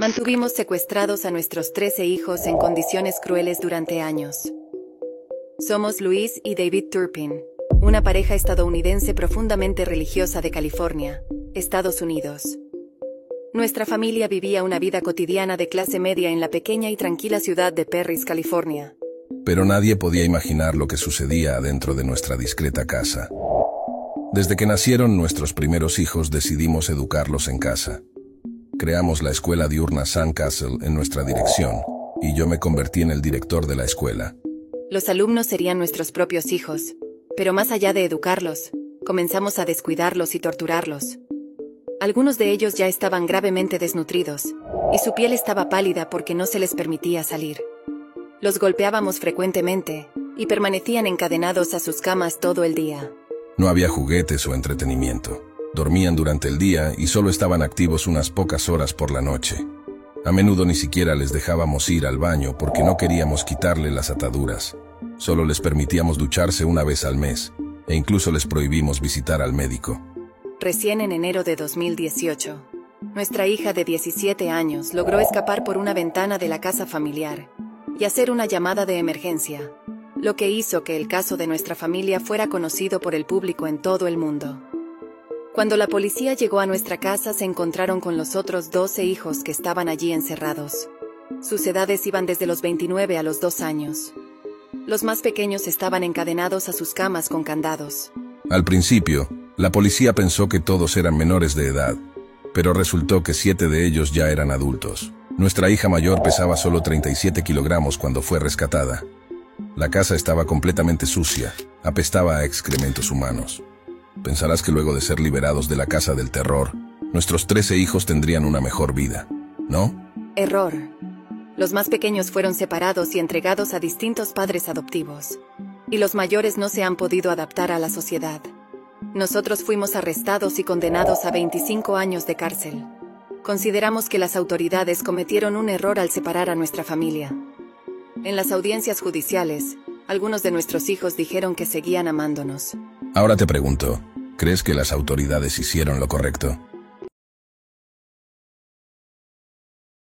Mantuvimos secuestrados a nuestros 13 hijos en condiciones crueles durante años. Somos Luis y David Turpin, una pareja estadounidense profundamente religiosa de California, Estados Unidos. Nuestra familia vivía una vida cotidiana de clase media en la pequeña y tranquila ciudad de Perris, California. Pero nadie podía imaginar lo que sucedía adentro de nuestra discreta casa. Desde que nacieron nuestros primeros hijos decidimos educarlos en casa. Creamos la escuela diurna Sandcastle en nuestra dirección, y yo me convertí en el director de la escuela. Los alumnos serían nuestros propios hijos, pero más allá de educarlos, comenzamos a descuidarlos y torturarlos. Algunos de ellos ya estaban gravemente desnutridos, y su piel estaba pálida porque no se les permitía salir. Los golpeábamos frecuentemente, y permanecían encadenados a sus camas todo el día. No había juguetes o entretenimiento. Dormían durante el día y solo estaban activos unas pocas horas por la noche. A menudo ni siquiera les dejábamos ir al baño porque no queríamos quitarle las ataduras. Solo les permitíamos ducharse una vez al mes, e incluso les prohibimos visitar al médico. Recién en enero de 2018, nuestra hija de 17 años logró escapar por una ventana de la casa familiar y hacer una llamada de emergencia, lo que hizo que el caso de nuestra familia fuera conocido por el público en todo el mundo. Cuando la policía llegó a nuestra casa se encontraron con los otros 12 hijos que estaban allí encerrados. Sus edades iban desde los 29 a los 2 años. Los más pequeños estaban encadenados a sus camas con candados. Al principio, la policía pensó que todos eran menores de edad, pero resultó que siete de ellos ya eran adultos. Nuestra hija mayor pesaba solo 37 kilogramos cuando fue rescatada. La casa estaba completamente sucia, apestaba a excrementos humanos. Pensarás que luego de ser liberados de la casa del terror, nuestros 13 hijos tendrían una mejor vida, ¿no? Error. Los más pequeños fueron separados y entregados a distintos padres adoptivos. Y los mayores no se han podido adaptar a la sociedad. Nosotros fuimos arrestados y condenados a 25 años de cárcel. Consideramos que las autoridades cometieron un error al separar a nuestra familia. En las audiencias judiciales, algunos de nuestros hijos dijeron que seguían amándonos. Ahora te pregunto, ¿crees que las autoridades hicieron lo correcto?